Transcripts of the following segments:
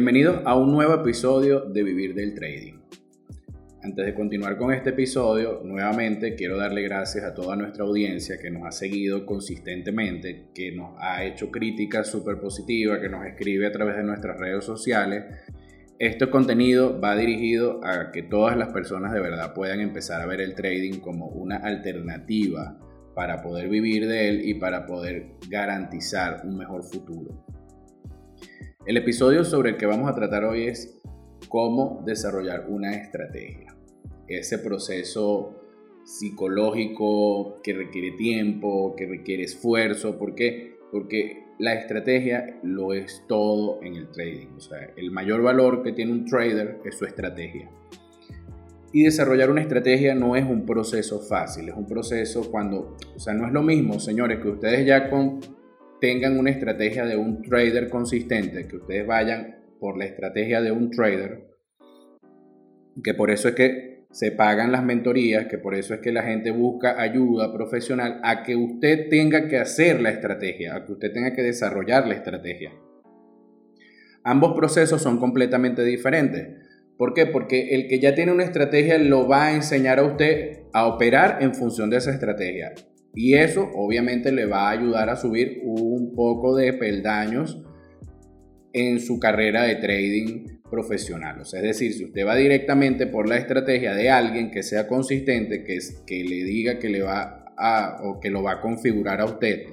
Bienvenidos a un nuevo episodio de Vivir del Trading. Antes de continuar con este episodio, nuevamente quiero darle gracias a toda nuestra audiencia que nos ha seguido consistentemente, que nos ha hecho críticas súper positivas, que nos escribe a través de nuestras redes sociales. Este contenido va dirigido a que todas las personas de verdad puedan empezar a ver el trading como una alternativa para poder vivir de él y para poder garantizar un mejor futuro. El episodio sobre el que vamos a tratar hoy es cómo desarrollar una estrategia. Ese proceso psicológico que requiere tiempo, que requiere esfuerzo. ¿Por qué? Porque la estrategia lo es todo en el trading. O sea, el mayor valor que tiene un trader es su estrategia. Y desarrollar una estrategia no es un proceso fácil, es un proceso cuando, o sea, no es lo mismo, señores, que ustedes ya con tengan una estrategia de un trader consistente, que ustedes vayan por la estrategia de un trader, que por eso es que se pagan las mentorías, que por eso es que la gente busca ayuda profesional a que usted tenga que hacer la estrategia, a que usted tenga que desarrollar la estrategia. Ambos procesos son completamente diferentes. ¿Por qué? Porque el que ya tiene una estrategia lo va a enseñar a usted a operar en función de esa estrategia. Y eso obviamente le va a ayudar a subir un poco de peldaños en su carrera de trading profesional. O sea, es decir, si usted va directamente por la estrategia de alguien que sea consistente, que, que le diga que le va a, o que lo va a configurar a usted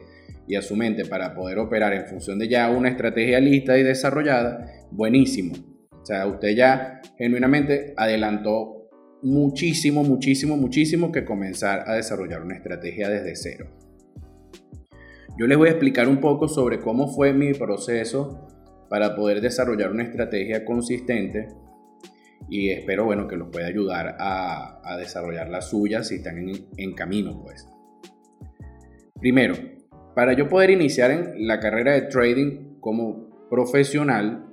y a su mente para poder operar en función de ya una estrategia lista y desarrollada, buenísimo. O sea, usted ya genuinamente adelantó muchísimo, muchísimo, muchísimo que comenzar a desarrollar una estrategia desde cero. Yo les voy a explicar un poco sobre cómo fue mi proceso para poder desarrollar una estrategia consistente y espero bueno que los pueda ayudar a, desarrollar la suya si están en, en camino pues. Primero, para yo poder iniciar en la carrera de trading como profesional,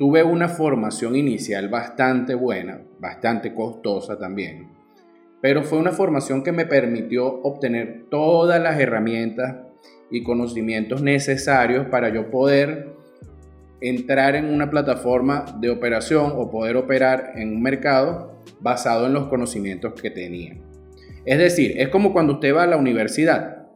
Tuve una formación inicial bastante buena, bastante costosa también, pero fue una formación que me permitió obtener todas las herramientas y conocimientos necesarios para yo poder entrar en una plataforma de operación o poder operar en un mercado basado en los conocimientos que tenía. Es decir, es como cuando usted va a la universidad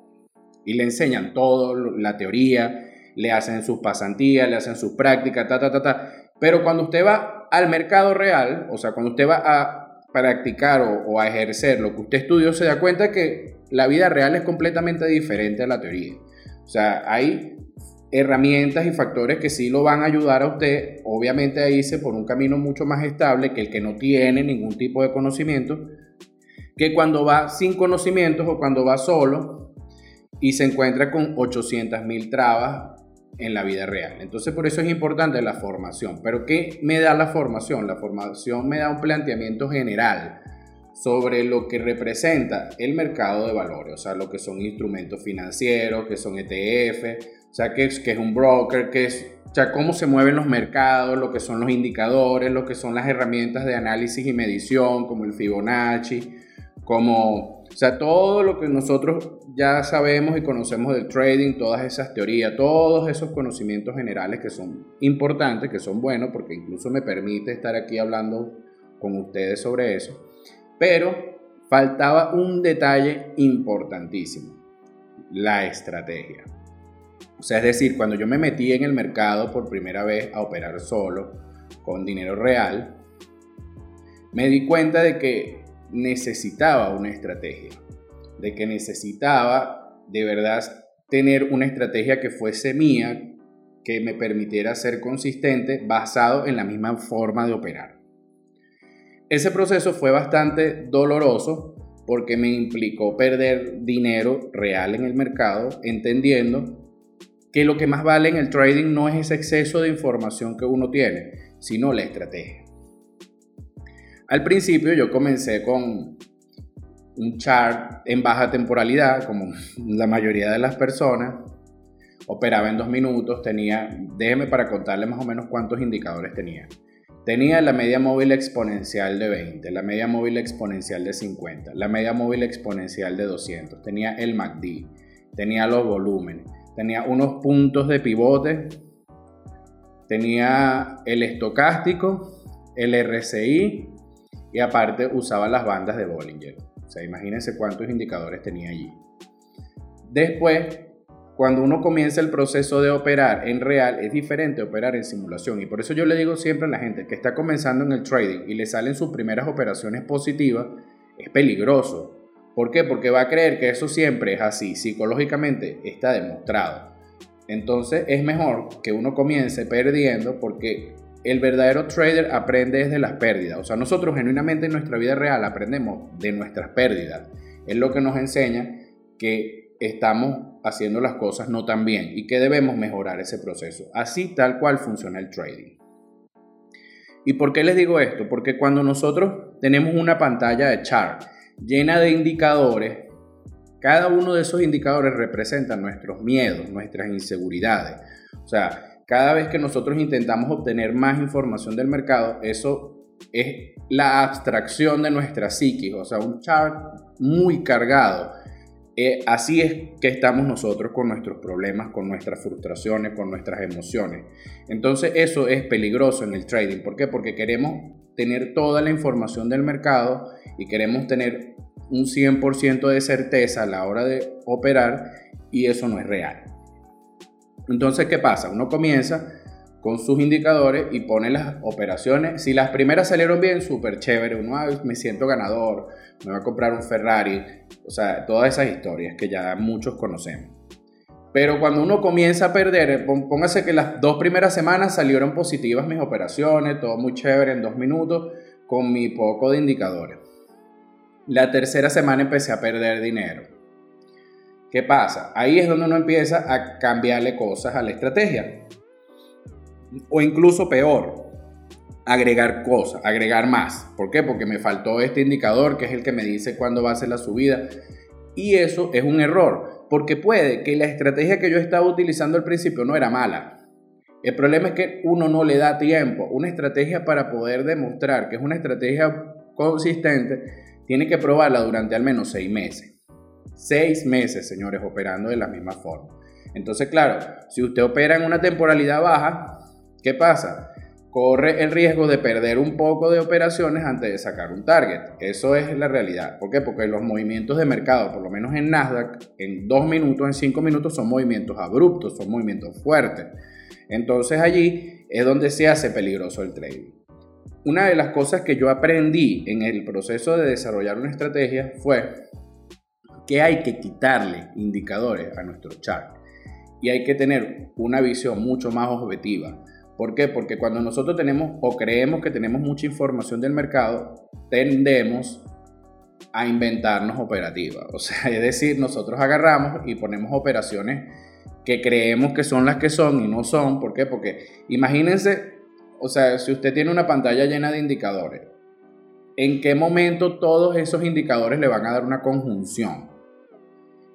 y le enseñan todo, la teoría, le hacen sus pasantías, le hacen sus prácticas, ta, ta, ta, ta. Pero cuando usted va al mercado real, o sea, cuando usted va a practicar o, a ejercer lo que usted estudió, se da cuenta que la vida real es completamente diferente a la teoría. O sea, hay herramientas y factores que sí lo van a ayudar a usted, obviamente a irse por un camino mucho más estable que el que no tiene ningún tipo de conocimiento, que cuando va sin conocimientos o cuando va solo y se encuentra con 800 mil trabas en la vida real. Entonces por eso es importante la formación. Pero ¿qué me da la formación? La formación me da un planteamiento general sobre lo que representa el mercado de valores, o sea, lo que son instrumentos financieros, que son ETF, o sea, que es, que es un broker, que es, o sea, cómo se mueven los mercados, lo que son los indicadores, lo que son las herramientas de análisis y medición, como el Fibonacci, como, o sea, todo lo que nosotros ya sabemos y conocemos del trading, todas esas teorías, todos esos conocimientos generales que son importantes, que son buenos, porque incluso me permite estar aquí hablando con ustedes sobre eso. Pero faltaba un detalle importantísimo, la estrategia. O sea, es decir, cuando yo me metí en el mercado por primera vez a operar solo, con dinero real, me di cuenta de que necesitaba una estrategia de que necesitaba de verdad tener una estrategia que fuese mía, que me permitiera ser consistente basado en la misma forma de operar. Ese proceso fue bastante doloroso porque me implicó perder dinero real en el mercado, entendiendo que lo que más vale en el trading no es ese exceso de información que uno tiene, sino la estrategia. Al principio yo comencé con un chart en baja temporalidad, como la mayoría de las personas. Operaba en dos minutos, tenía, déjeme para contarle más o menos cuántos indicadores tenía. Tenía la media móvil exponencial de 20, la media móvil exponencial de 50, la media móvil exponencial de 200, tenía el MACD, tenía los volúmenes, tenía unos puntos de pivote tenía el estocástico, el RCI y aparte usaba las bandas de Bollinger. O sea, imagínense cuántos indicadores tenía allí. Después, cuando uno comienza el proceso de operar en real, es diferente operar en simulación. Y por eso yo le digo siempre a la gente que está comenzando en el trading y le salen sus primeras operaciones positivas, es peligroso. ¿Por qué? Porque va a creer que eso siempre es así. Psicológicamente está demostrado. Entonces es mejor que uno comience perdiendo porque el verdadero trader aprende desde las pérdidas. O sea, nosotros genuinamente en nuestra vida real aprendemos de nuestras pérdidas. Es lo que nos enseña que estamos haciendo las cosas no tan bien y que debemos mejorar ese proceso. Así tal cual funciona el trading. ¿Y por qué les digo esto? Porque cuando nosotros tenemos una pantalla de chart llena de indicadores, cada uno de esos indicadores representa nuestros miedos, nuestras inseguridades. O sea, cada vez que nosotros intentamos obtener más información del mercado, eso es la abstracción de nuestra psiquis, o sea, un chart muy cargado. Eh, así es que estamos nosotros con nuestros problemas, con nuestras frustraciones, con nuestras emociones. Entonces eso es peligroso en el trading. ¿Por qué? Porque queremos tener toda la información del mercado y queremos tener un 100% de certeza a la hora de operar y eso no es real. Entonces, ¿qué pasa? Uno comienza con sus indicadores y pone las operaciones. Si las primeras salieron bien, súper chévere. Uno, me siento ganador, me voy a comprar un Ferrari. O sea, todas esas historias que ya muchos conocemos. Pero cuando uno comienza a perder, póngase que las dos primeras semanas salieron positivas mis operaciones, todo muy chévere en dos minutos, con mi poco de indicadores. La tercera semana empecé a perder dinero. ¿Qué pasa? Ahí es donde uno empieza a cambiarle cosas a la estrategia. O incluso peor, agregar cosas, agregar más. ¿Por qué? Porque me faltó este indicador que es el que me dice cuándo va a ser la subida. Y eso es un error, porque puede que la estrategia que yo estaba utilizando al principio no era mala. El problema es que uno no le da tiempo. Una estrategia para poder demostrar que es una estrategia consistente tiene que probarla durante al menos seis meses. Seis meses, señores, operando de la misma forma. Entonces, claro, si usted opera en una temporalidad baja, ¿qué pasa? Corre el riesgo de perder un poco de operaciones antes de sacar un target. Eso es la realidad. ¿Por qué? Porque los movimientos de mercado, por lo menos en Nasdaq, en dos minutos, en cinco minutos, son movimientos abruptos, son movimientos fuertes. Entonces allí es donde se hace peligroso el trading una de las cosas que yo aprendí en el proceso de desarrollar una estrategia fue que hay que quitarle indicadores a nuestro chart y hay que tener una visión mucho más objetiva. ¿Por qué? Porque cuando nosotros tenemos o creemos que tenemos mucha información del mercado, tendemos a inventarnos operativas. O sea, es decir, nosotros agarramos y ponemos operaciones que creemos que son las que son y no son. ¿Por qué? Porque imagínense o sea, si usted tiene una pantalla llena de indicadores, ¿en qué momento todos esos indicadores le van a dar una conjunción?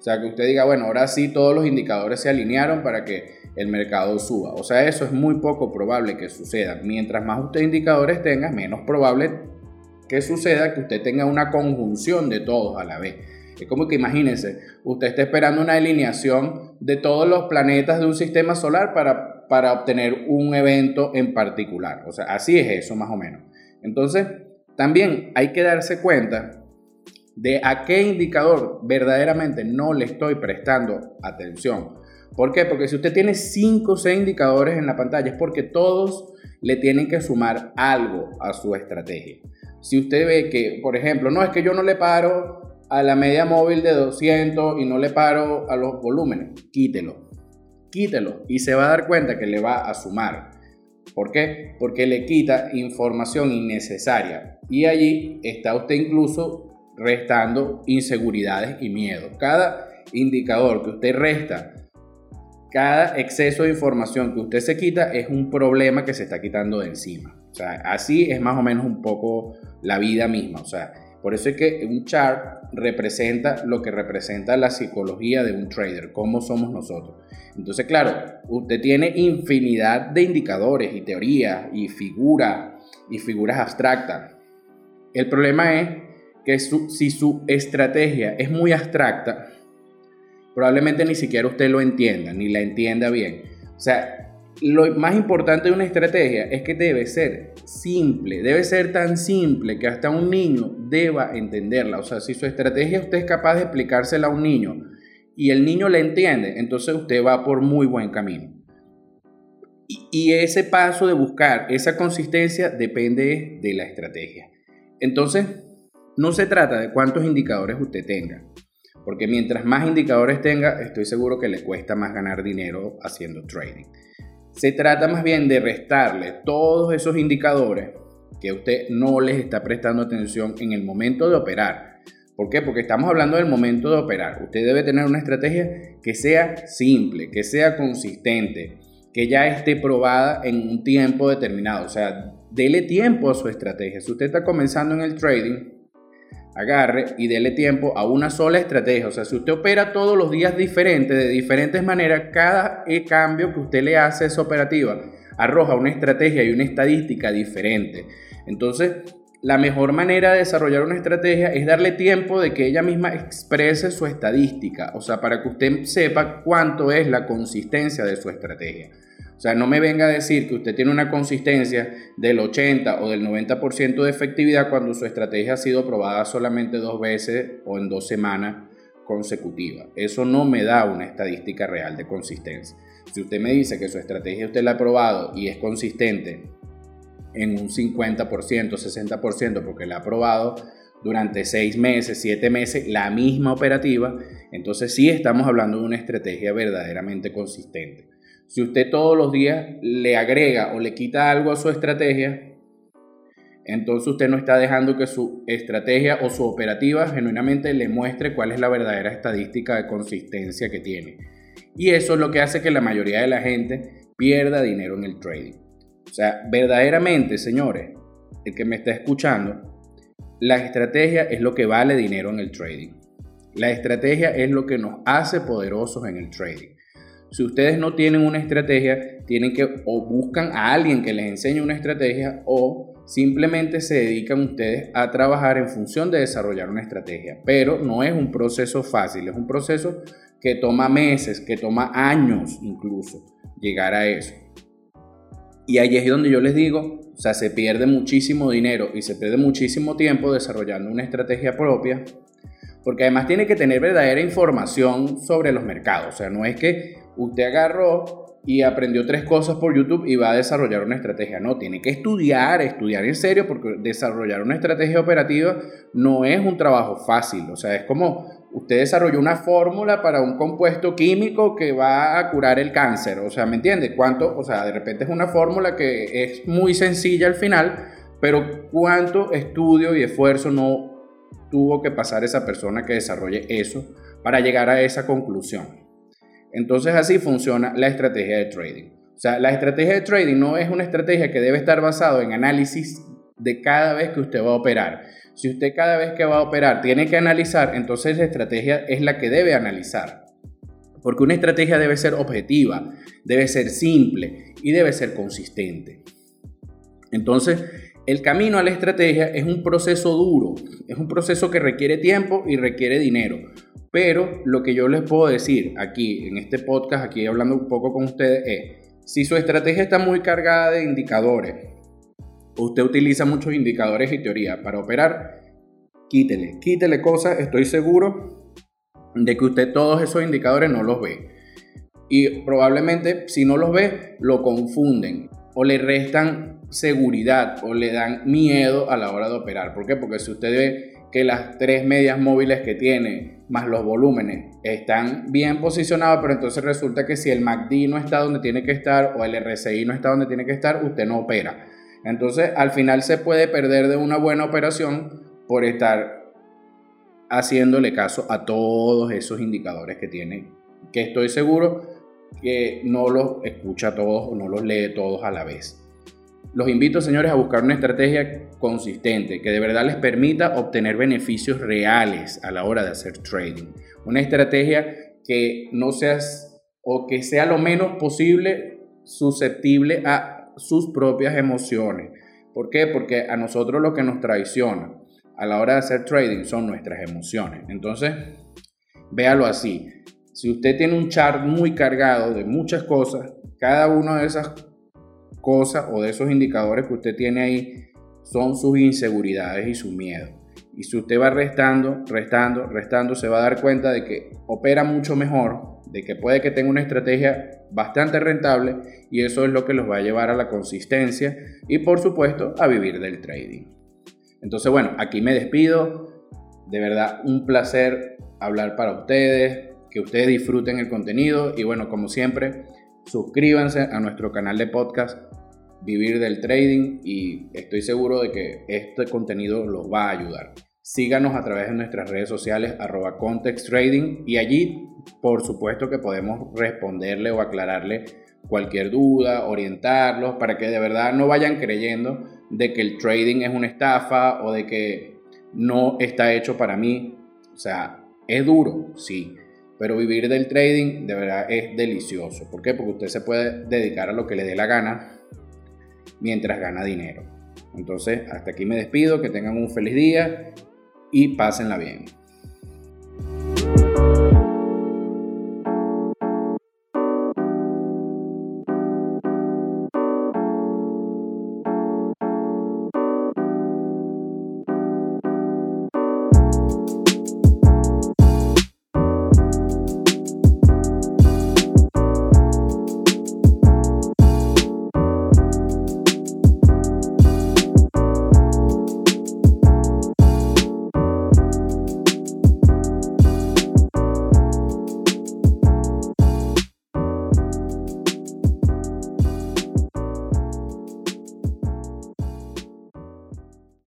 O sea, que usted diga, bueno, ahora sí todos los indicadores se alinearon para que el mercado suba. O sea, eso es muy poco probable que suceda. Mientras más usted indicadores tenga, menos probable que suceda que usted tenga una conjunción de todos a la vez. Es como que imagínense, usted está esperando una alineación de todos los planetas de un sistema solar para para obtener un evento en particular. O sea, así es eso más o menos. Entonces, también hay que darse cuenta de a qué indicador verdaderamente no le estoy prestando atención. ¿Por qué? Porque si usted tiene 5 o 6 indicadores en la pantalla es porque todos le tienen que sumar algo a su estrategia. Si usted ve que, por ejemplo, no es que yo no le paro a la media móvil de 200 y no le paro a los volúmenes, quítelo quítelo y se va a dar cuenta que le va a sumar. ¿Por qué? Porque le quita información innecesaria y allí está usted incluso restando inseguridades y miedo. Cada indicador que usted resta, cada exceso de información que usted se quita es un problema que se está quitando de encima. O sea, así es más o menos un poco la vida misma. O sea, por eso es que un chart representa lo que representa la psicología de un trader, cómo somos nosotros. Entonces, claro, usted tiene infinidad de indicadores y teorías y figuras y figuras abstractas. El problema es que si su estrategia es muy abstracta, probablemente ni siquiera usted lo entienda, ni la entienda bien. O sea, lo más importante de una estrategia es que debe ser simple, debe ser tan simple que hasta un niño deba entenderla. O sea, si su estrategia usted es capaz de explicársela a un niño y el niño la entiende, entonces usted va por muy buen camino. Y, ese paso de buscar esa consistencia depende de la estrategia. Entonces, no se trata de cuántos indicadores usted tenga, porque mientras más indicadores tenga, estoy seguro que le cuesta más ganar dinero haciendo trading. Se trata más bien de restarle todos esos indicadores que usted no les está prestando atención en el momento de operar. ¿Por qué? Porque estamos hablando del momento de operar. Usted debe tener una estrategia que sea simple, que sea consistente, que ya esté probada en un tiempo determinado. O sea, dele tiempo a su estrategia. Si usted está comenzando en el trading, agarre y dele tiempo a una sola estrategia. O sea, si usted opera todos los días diferente, de diferentes maneras, cada cambio que usted le hace a esa operativa arroja una estrategia y una estadística diferente. Entonces, la mejor manera de desarrollar una estrategia es darle tiempo de que ella misma exprese su estadística, o sea, para que usted sepa cuánto es la consistencia de su estrategia. O sea, no me venga a decir que usted tiene una consistencia del 80 o del 90% de efectividad cuando su estrategia ha sido probada solamente dos veces o en dos semanas consecutivas. Eso no me da una estadística real de consistencia. Si usted me dice que su estrategia usted la ha probado y es consistente en un 50%, 60%, porque la ha probado durante seis meses, siete meses, la misma operativa, entonces sí estamos hablando de una estrategia verdaderamente consistente. Si usted todos los días le agrega o le quita algo a su estrategia, entonces usted no está dejando que su estrategia o su operativa genuinamente le muestre cuál es la verdadera estadística de consistencia que tiene. Y eso es lo que hace que la mayoría de la gente pierda dinero en el trading. O sea, verdaderamente, señores, el que me está escuchando, la estrategia es lo que vale dinero en el trading. La estrategia es lo que nos hace poderosos en el trading. Si ustedes no tienen una estrategia, tienen que o buscan a alguien que les enseñe una estrategia o simplemente se dedican ustedes a trabajar en función de desarrollar una estrategia. Pero no es un proceso fácil, es un proceso que toma meses, que toma años incluso llegar a eso. Y ahí es donde yo les digo, o sea, se pierde muchísimo dinero y se pierde muchísimo tiempo desarrollando una estrategia propia, porque además tiene que tener verdadera información sobre los mercados. O sea, no es que usted agarró y aprendió tres cosas por YouTube y va a desarrollar una estrategia. No, tiene que estudiar, estudiar en serio, porque desarrollar una estrategia operativa no es un trabajo fácil. O sea, es como usted desarrolló una fórmula para un compuesto químico que va a curar el cáncer. O sea, ¿me entiende? ¿Cuánto? O sea, de repente es una fórmula que es muy sencilla al final, pero ¿cuánto estudio y esfuerzo no tuvo que pasar esa persona que desarrolle eso para llegar a esa conclusión? Entonces así funciona la estrategia de trading. O sea, la estrategia de trading no es una estrategia que debe estar basada en análisis de cada vez que usted va a operar. Si usted cada vez que va a operar tiene que analizar, entonces la estrategia es la que debe analizar. Porque una estrategia debe ser objetiva, debe ser simple y debe ser consistente. Entonces, el camino a la estrategia es un proceso duro, es un proceso que requiere tiempo y requiere dinero. Pero lo que yo les puedo decir aquí, en este podcast, aquí hablando un poco con ustedes, es, si su estrategia está muy cargada de indicadores, usted utiliza muchos indicadores y teoría para operar, quítele, quítele cosas, estoy seguro de que usted todos esos indicadores no los ve. Y probablemente si no los ve, lo confunden o le restan seguridad o le dan miedo a la hora de operar. ¿Por qué? Porque si usted ve que las tres medias móviles que tiene, más los volúmenes, están bien posicionados, pero entonces resulta que si el MACD no está donde tiene que estar o el RSI no está donde tiene que estar, usted no opera. Entonces, al final se puede perder de una buena operación por estar haciéndole caso a todos esos indicadores que tiene, que estoy seguro que no los escucha todos o no los lee todos a la vez. Los invito, señores, a buscar una estrategia consistente que de verdad les permita obtener beneficios reales a la hora de hacer trading. Una estrategia que no sea o que sea lo menos posible susceptible a sus propias emociones. ¿Por qué? Porque a nosotros lo que nos traiciona a la hora de hacer trading son nuestras emociones. Entonces, véalo así. Si usted tiene un chart muy cargado de muchas cosas, cada una de esas cosas o de esos indicadores que usted tiene ahí son sus inseguridades y su miedo. Y si usted va restando, restando, restando, se va a dar cuenta de que opera mucho mejor, de que puede que tenga una estrategia bastante rentable y eso es lo que los va a llevar a la consistencia y por supuesto a vivir del trading. Entonces bueno, aquí me despido. De verdad, un placer hablar para ustedes, que ustedes disfruten el contenido y bueno, como siempre, suscríbanse a nuestro canal de podcast Vivir del Trading y estoy seguro de que este contenido los va a ayudar. Síganos a través de nuestras redes sociales arroba context trading y allí por supuesto que podemos responderle o aclararle cualquier duda, orientarlos para que de verdad no vayan creyendo de que el trading es una estafa o de que no está hecho para mí. O sea, es duro, sí, pero vivir del trading de verdad es delicioso. ¿Por qué? Porque usted se puede dedicar a lo que le dé la gana mientras gana dinero. Entonces, hasta aquí me despido, que tengan un feliz día y pásenla bien.